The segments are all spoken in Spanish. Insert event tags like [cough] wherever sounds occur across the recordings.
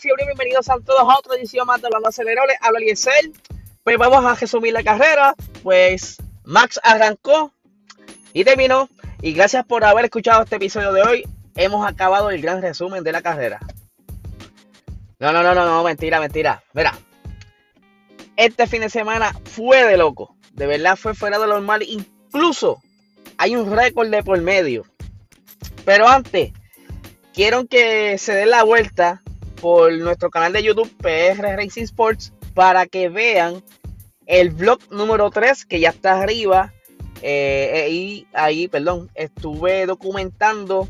fiebre, bienvenidos a todos a otra edición más de Hablando Acelerable, habla Eliezer. Pues vamos a resumir la carrera, pues Max arrancó y terminó. Y gracias por haber escuchado este episodio de hoy. Hemos acabado el gran resumen de la carrera. No, no, no, no, no, mentira, mentira. Mira, este fin de semana fue de loco. De verdad fue fuera de lo normal. Incluso hay un récord de por medio. Pero antes, quiero que se den la vuelta por nuestro canal de YouTube PR Racing Sports para que vean el vlog número 3 que ya está arriba. Eh, y ahí, perdón, estuve documentando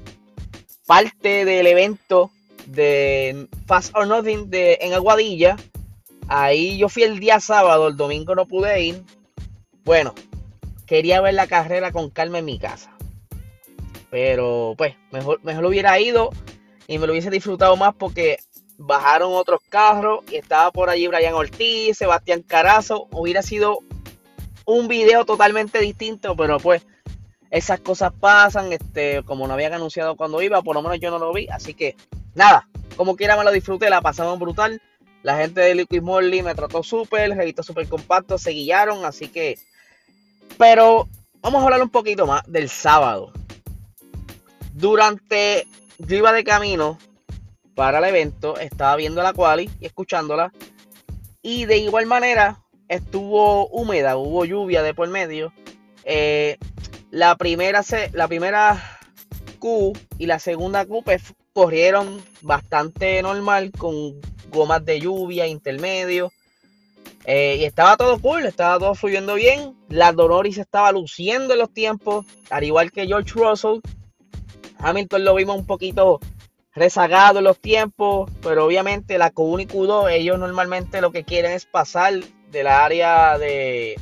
parte del evento de Fast or Nothing de, en Aguadilla. Ahí yo fui el día sábado, el domingo no pude ir. Bueno, quería ver la carrera con calma en mi casa. Pero pues, mejor, mejor hubiera ido y me lo hubiese disfrutado más porque bajaron otros carros y estaba por allí Brian Ortiz, Sebastián Carazo. Hubiera sido un video totalmente distinto, pero pues esas cosas pasan. Este, como no habían anunciado cuando iba, por lo menos yo no lo vi. Así que nada, como quiera me lo disfruté, la pasamos brutal. La gente de Liquid Morley me trató súper, revista súper compacto, se guiaron, así que. Pero vamos a hablar un poquito más del sábado. Durante yo iba de camino para el evento, estaba viendo la quali y escuchándola. Y de igual manera estuvo húmeda, hubo lluvia de por medio. Eh, la, primera, la primera Q y la segunda Q pues, corrieron bastante normal con gomas de lluvia intermedio. Eh, y estaba todo cool, estaba todo fluyendo bien. La Doloris estaba luciendo en los tiempos, al igual que George Russell. Hamilton lo vimos un poquito rezagado en los tiempos, pero obviamente la Q1 y Q2, ellos normalmente lo que quieren es pasar del área de,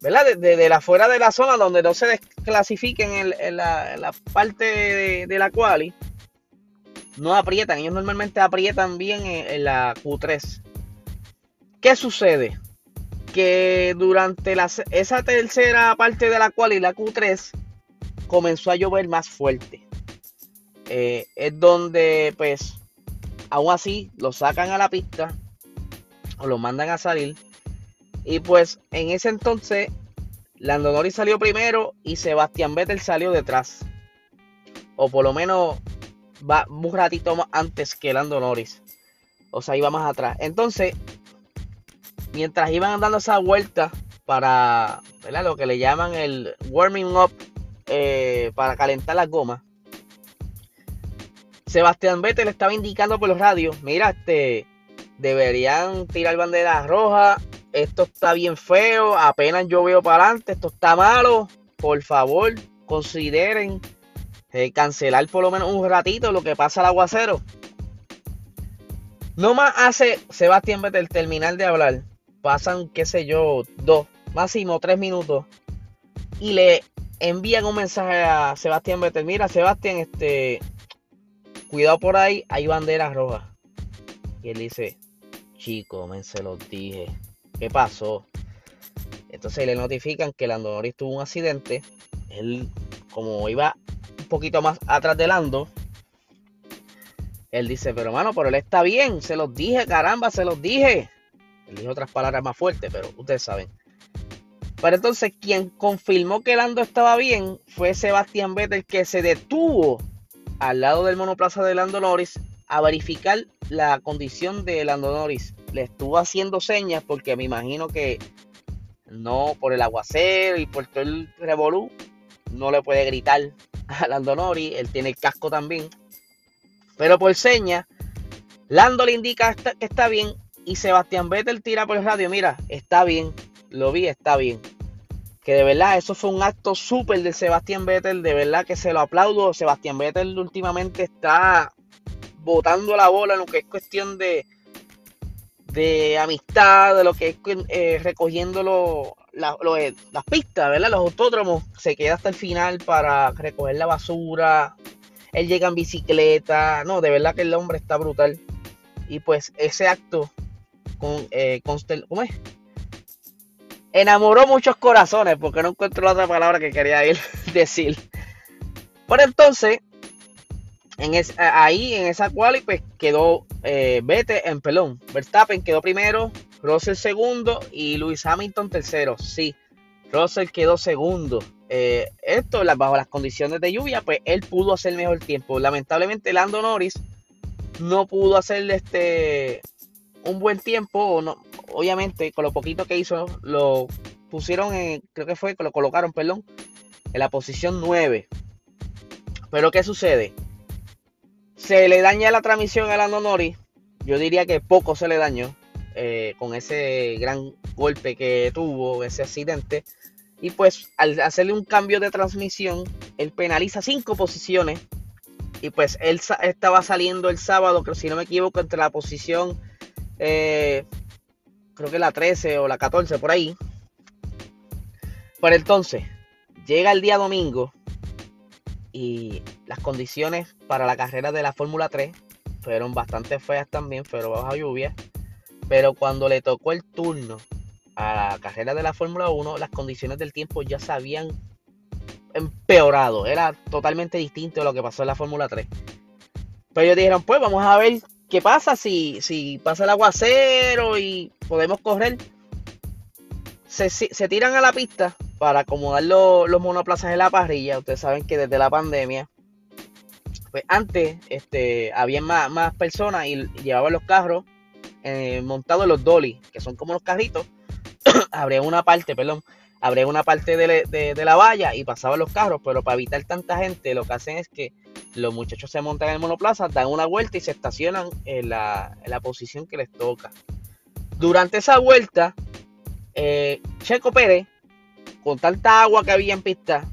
¿verdad? De, la fuera de la zona donde no se desclasifiquen en, la, parte de, la quali. No aprietan, ellos normalmente aprietan bien en, la Q3. ¿Qué sucede? Que durante esa tercera parte de la quali, la Q3, comenzó a llover más fuerte. Eh, es donde, pues, aún así lo sacan a la pista o lo mandan a salir. Y pues en ese entonces, Lando Norris salió primero y Sebastián Vettel salió detrás. O por lo menos va un ratito más antes que Lando Norris. O sea, iba más atrás. Entonces, mientras iban dando esa vuelta para ¿verdad? lo que le llaman el warming up eh, para calentar las gomas, Sebastián Vettel estaba indicando por los radios, mira, este, deberían tirar banderas rojas, esto está bien feo, apenas yo veo para adelante, esto está malo, por favor, consideren eh, cancelar por lo menos un ratito lo que pasa al aguacero. No más hace Sebastián Vettel terminar de hablar, pasan, qué sé yo, dos, máximo tres minutos, y le envían un mensaje a Sebastián Vettel, mira Sebastián, este, cuidado por ahí, hay banderas rojas. Y él dice, chico, men, se los dije. ¿Qué pasó? Entonces le notifican que Lando Norris tuvo un accidente. Él, como iba un poquito más atrás de Lando, él dice, pero hermano, pero él está bien, se los dije, caramba, se los dije. Él dijo otras palabras más fuertes, pero ustedes saben. Pero entonces quien confirmó que Lando estaba bien fue Sebastián Vettel que se detuvo al lado del monoplaza de Lando Norris a verificar la condición de Lando Norris. Le estuvo haciendo señas porque me imagino que no por el aguacero y por todo el revolú no le puede gritar a Lando Norris. Él tiene el casco también. Pero por señas, Lando le indica que está bien y Sebastián Vettel tira por el radio. Mira, está bien. Lo vi, está bien que de verdad eso fue un acto súper de Sebastián Vettel, de verdad que se lo aplaudo. Sebastián Vettel últimamente está botando la bola en lo que es cuestión de, de amistad, de lo que es eh, recogiendo eh, las pistas, ¿verdad? Los autódromos. Se queda hasta el final para recoger la basura. Él llega en bicicleta. No, de verdad que el hombre está brutal. Y pues ese acto con, eh, ¿cómo es? Enamoró muchos corazones, porque no encuentro la otra palabra que quería ir [laughs] decir. Por entonces, en ahí en esa cual pues quedó eh, en pelón. Verstappen quedó primero, Russell segundo y Lewis Hamilton tercero. Sí, Russell quedó segundo. Eh, esto bajo las condiciones de lluvia, pues él pudo hacer mejor tiempo. Lamentablemente Lando Norris no pudo hacer este un buen tiempo. No, obviamente con lo poquito que hizo lo pusieron en, creo que fue que lo colocaron, perdón, en la posición 9. Pero ¿qué sucede? Se le daña la transmisión a Lando Norris. Yo diría que poco se le dañó eh, con ese gran golpe que tuvo, ese accidente. Y pues al hacerle un cambio de transmisión, él penaliza cinco posiciones. Y pues él estaba saliendo el sábado, creo si no me equivoco, entre la posición, eh, creo que la 13 o la 14, por ahí. Pero entonces, llega el día domingo y las condiciones para la carrera de la Fórmula 3 fueron bastante feas también, pero bajo lluvia. Pero cuando le tocó el turno a la carrera de la Fórmula 1, las condiciones del tiempo ya se habían empeorado. Era totalmente distinto a lo que pasó en la Fórmula 3. Pero ellos dijeron, pues vamos a ver qué pasa si, si pasa el aguacero y podemos correr. Se, se tiran a la pista para acomodar los, monoplazas en la parrilla. Ustedes saben que desde la pandemia, pues antes este, había más, más personas y, llevaban los carros eh, montados en los dolly, que son como los carritos. [clears throat] abrían una parte, perdón, abrían una parte de, la valla y pasaban los carros, pero para evitar tanta gente, lo que hacen es que los muchachos se montan en el monoplaza, dan una vuelta y se estacionan en la, posición que les toca. Durante esa vuelta, eh, Checo Pérez con tanta agua que había en pista,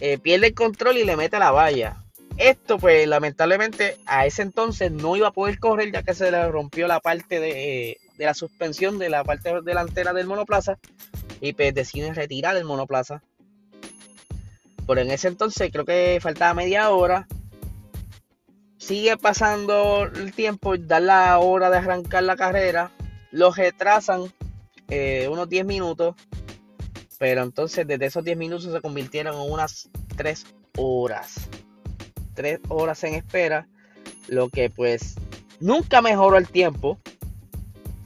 eh, pierde el control y le mete la valla. Esto, pues, lamentablemente, a ese entonces no iba a poder correr ya que se le rompió la parte de, la suspensión de la parte delantera del monoplaza y pues deciden retirar el monoplaza. Pero en ese entonces creo que faltaba media hora. Sigue pasando el tiempo, da la hora de arrancar la carrera. Lo retrasan eh, unos 10 minutos. Pero entonces desde esos 10 minutos se convirtieron en unas 3 horas. 3 horas en espera. Lo que pues nunca mejoró el tiempo.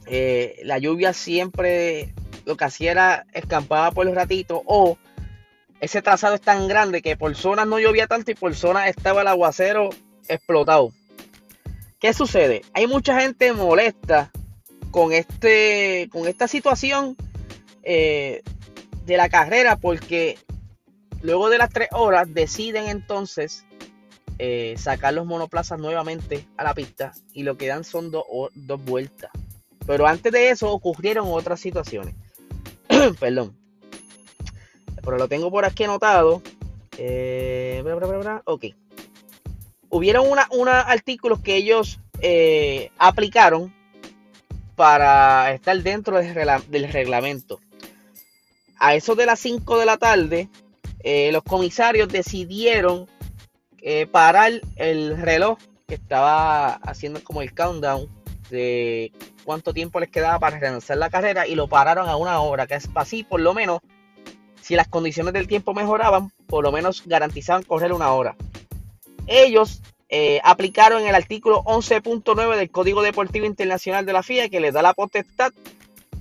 Eh, la lluvia siempre lo que hacía era escampaba por el ratito. O ese trazado es tan grande que por zonas no llovía tanto y por zonas estaba el aguacero explotado. ¿Qué sucede? Hay mucha gente molesta con, este, con esta situación. Eh, de la carrera porque luego de las tres horas deciden entonces eh, sacar los monoplazas nuevamente a la pista y lo que dan son dos vueltas. Pero antes de eso ocurrieron otras situaciones. [coughs] Perdón. Pero lo tengo por aquí anotado. Eh, ok. Hubieron unos una artículos que ellos eh, aplicaron para estar dentro del reglamento a eso de las 5 de la tarde, eh, los comisarios decidieron parar el reloj que estaba haciendo como el countdown de cuánto tiempo les quedaba para relanzar la carrera y lo pararon a una hora, que es así por lo menos, si las condiciones del tiempo mejoraban, por lo menos garantizaban correr una hora. Ellos eh, aplicaron el artículo 11.9 del Código Deportivo Internacional de la FIA que les da la potestad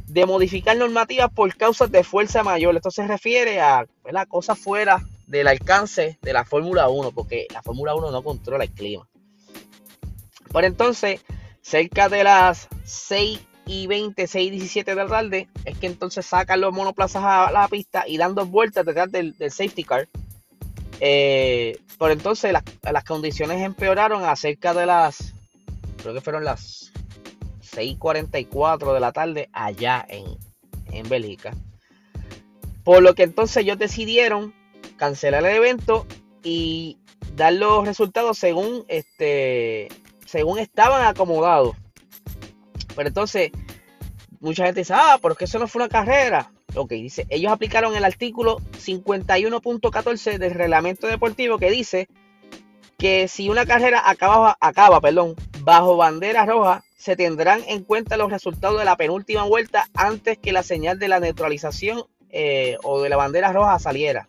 de modificar normativas por causas de fuerza mayor. Esto se refiere a la cosas fuera del alcance de la Fórmula 1, porque la Fórmula 1 no controla el clima. Por entonces, cerca de las 6 y 20, 6 y 17 de la tarde, es que entonces sacan los monoplazas a la pista y dan dos vueltas detrás del, safety car. Eh, por entonces las condiciones empeoraron a cerca de las, creo que fueron las 6:44 de la tarde allá en, en Bélgica. Por lo que entonces ellos decidieron cancelar el evento y dar los resultados según este según estaban acomodados. Pero entonces mucha gente dice, "Ah, porque eso no fue una carrera." Ok, dice, ellos aplicaron el artículo 51.14 del reglamento deportivo que dice que si una carrera acaba, acaba bajo bandera roja, se tendrán en cuenta los resultados de la penúltima vuelta antes que la señal de la neutralización eh, o de la bandera roja saliera.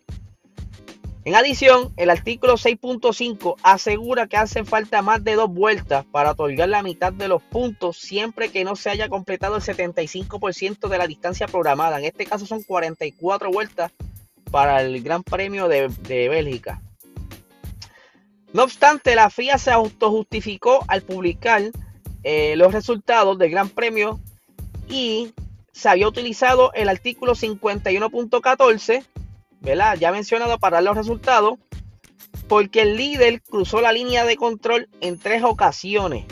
En adición, el artículo 6.5 asegura que hacen falta más de dos vueltas para otorgar la mitad de los puntos siempre que no se haya completado el 75% de la distancia programada. En este caso son 44 vueltas para el Gran Premio de, Bélgica. No obstante, la FIA se autojustificó al publicar eh, los resultados del Gran Premio y se había utilizado el artículo 51.14 ya mencionado para los resultados, porque el líder cruzó la línea de control en tres ocasiones.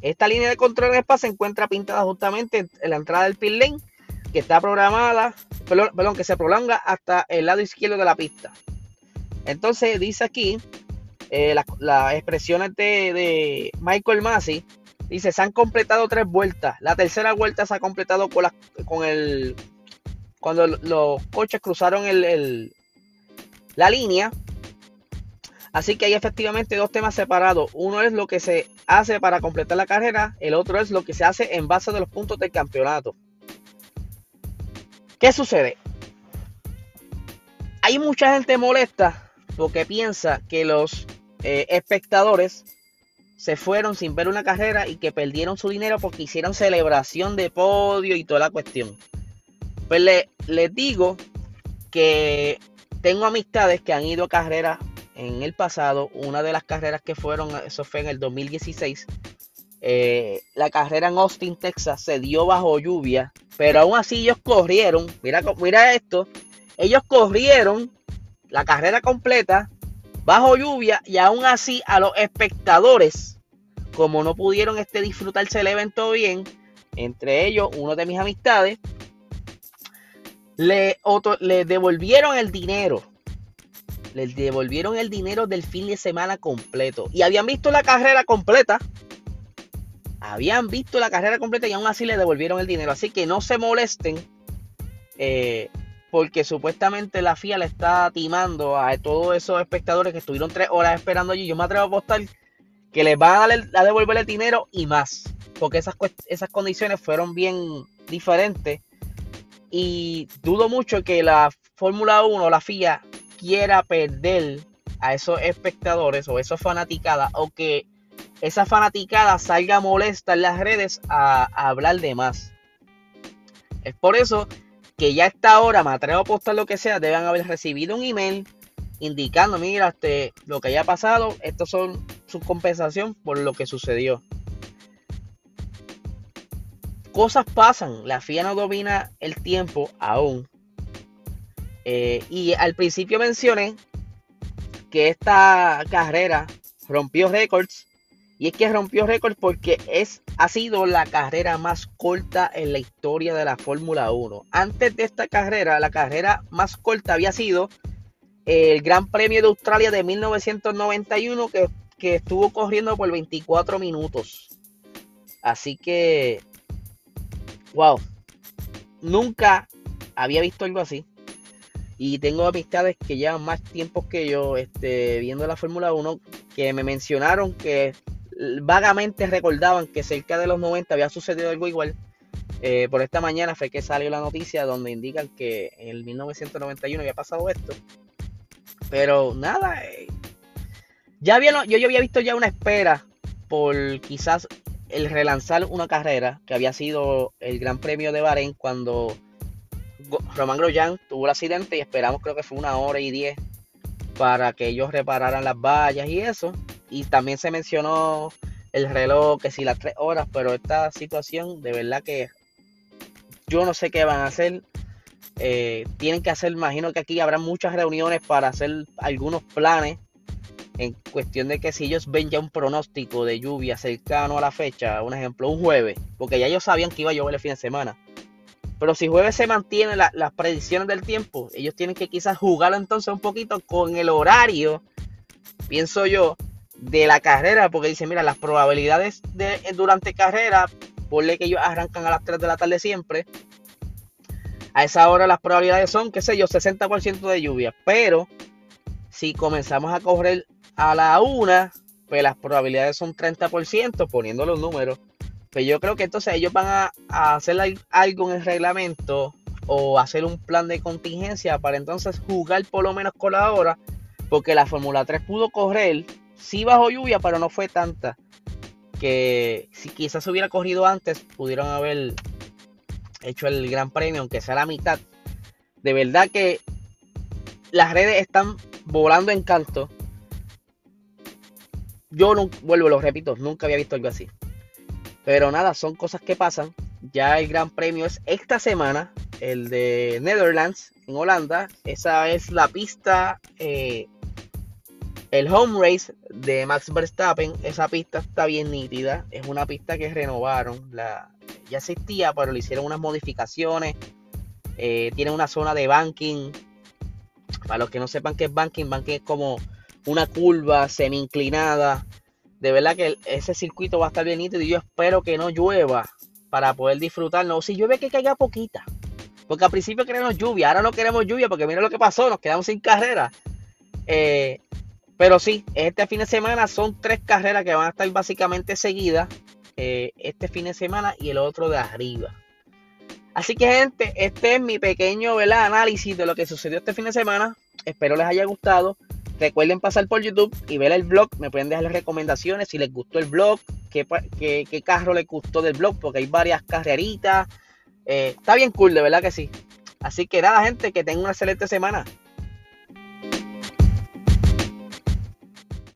Esta línea de control en Spa se encuentra pintada justamente en la entrada del pit lane, que está programada, perdón, que se prolonga hasta el lado izquierdo de la pista. Entonces dice aquí eh, las expresiones de, Michael Massey. Dice, se han completado tres vueltas. La tercera vuelta se ha completado con, con el cuando los coches cruzaron la línea. Así que hay efectivamente dos temas separados. Uno es lo que se hace para completar la carrera, el otro es lo que se hace en base de los puntos del campeonato. ¿Qué sucede? Hay mucha gente molesta porque piensa que los eh, espectadores se fueron sin ver una carrera y que perdieron su dinero porque hicieron celebración de podio y toda la cuestión. Pues le, les digo que tengo amistades que han ido a carreras en el pasado. Una de las carreras que fueron, eso fue en el 2016. Eh, la carrera en Austin, Texas, se dio bajo lluvia. Pero aún así ellos corrieron. Mira, mira esto. Ellos corrieron la carrera completa bajo lluvia. Y aún así a los espectadores, como no pudieron este, disfrutarse el evento bien, entre ellos uno de mis amistades, le, devolvieron el dinero. Le devolvieron el dinero del fin de semana completo. Y habían visto la carrera completa. Habían visto la carrera completa y aún así le devolvieron el dinero. Así que no se molesten. Eh, porque supuestamente la FIA le está timando a todos esos espectadores que estuvieron tres horas esperando allí. Yo me atrevo a apostar que les van a, a devolver el dinero y más. Porque esas, esas condiciones fueron bien diferentes y dudo mucho que la Fórmula 1, la FIA, quiera perder a esos espectadores o esos fanaticadas o que esa fanaticada salga molesta en las redes a, hablar de más. Es por eso que ya a esta hora, me atrevo a apostar lo que sea, deben haber recibido un email indicando, mira, este, lo que haya pasado, estos son su compensación por lo que sucedió cosas pasan, la FIA no domina el tiempo aún. Eh, y al principio mencioné que esta carrera rompió récords. Y es que rompió récords porque es, ha sido la carrera más corta en la historia de la Fórmula 1. Antes de esta carrera, la carrera más corta había sido el Gran Premio de Australia de 1991 que, que estuvo corriendo por 24 minutos. Así que wow, nunca había visto algo así. Y tengo amistades que llevan más tiempo que yo este, viendo la Fórmula 1 que me mencionaron que vagamente recordaban que cerca de los 90 había sucedido algo igual. Eh, por esta mañana fue que salió la noticia donde indican que en el 1991 había pasado esto. Pero nada, eh, ya había, yo, yo había visto ya una espera por quizás el relanzar una carrera que había sido el Gran Premio de Bahrein cuando Román Grosjean tuvo el accidente y esperamos creo que fue una hora y diez para que ellos repararan las vallas y eso. Y también se mencionó el reloj, que si las tres horas, pero esta situación de verdad que yo no sé qué van a hacer. Eh, tienen que hacer, imagino que aquí habrá muchas reuniones para hacer algunos planes en cuestión de que si ellos ven ya un pronóstico de lluvia cercano a la fecha, un ejemplo, un jueves, porque ya ellos sabían que iba a llover el fin de semana. Pero si jueves se mantienen las predicciones del tiempo, ellos tienen que quizás jugar entonces un poquito con el horario, pienso yo, de la carrera, porque dice, mira, las probabilidades de durante carrera, ponle que ellos arrancan a las 3 de la tarde siempre, a esa hora las probabilidades son, qué sé yo, 60% de lluvia, pero si comenzamos a correr a la una, pues las probabilidades son 30%, poniendo los números. Pues yo creo que entonces ellos van a, hacer algo en el reglamento o hacer un plan de contingencia para entonces jugar por lo menos con la hora. Porque la Fórmula 3 pudo correr, sí bajo lluvia, pero no fue tanta. Que si quizás hubiera corrido antes, pudieron haber hecho el Gran Premio, aunque sea la mitad. De verdad que las redes están volando en canto. Yo no, vuelvo, lo repito, nunca había visto algo así. Pero nada, son cosas que pasan. Ya el Gran Premio es esta semana, el de Netherlands, en Holanda. Esa es la pista, eh, el home race de Max Verstappen. Esa pista está bien nítida. Es una pista que renovaron. La, ya existía, pero le hicieron unas modificaciones. Eh, tiene una zona de banking. Para los que no sepan qué es banking, banking es como una curva semi inclinada. De verdad que ese circuito va a estar bien y yo espero que no llueva para poder disfrutarlo. Si llueve que caiga poquita. Porque al principio queremos lluvia, ahora no queremos lluvia porque mira lo que pasó, nos quedamos sin carrera. Eh, pero sí, este fin de semana son tres carreras que van a estar básicamente seguidas. Eh, este fin de semana y el otro de arriba. Así que gente, este es mi pequeño análisis de lo que sucedió este fin de semana. Espero les haya gustado. Recuerden pasar por YouTube y ver el blog. Me pueden dejar las recomendaciones si les gustó el blog, qué, qué, carro les gustó del blog, porque hay varias carreritas. Eh, está bien cool, de verdad que sí. Así que nada, gente, que tengan una excelente semana.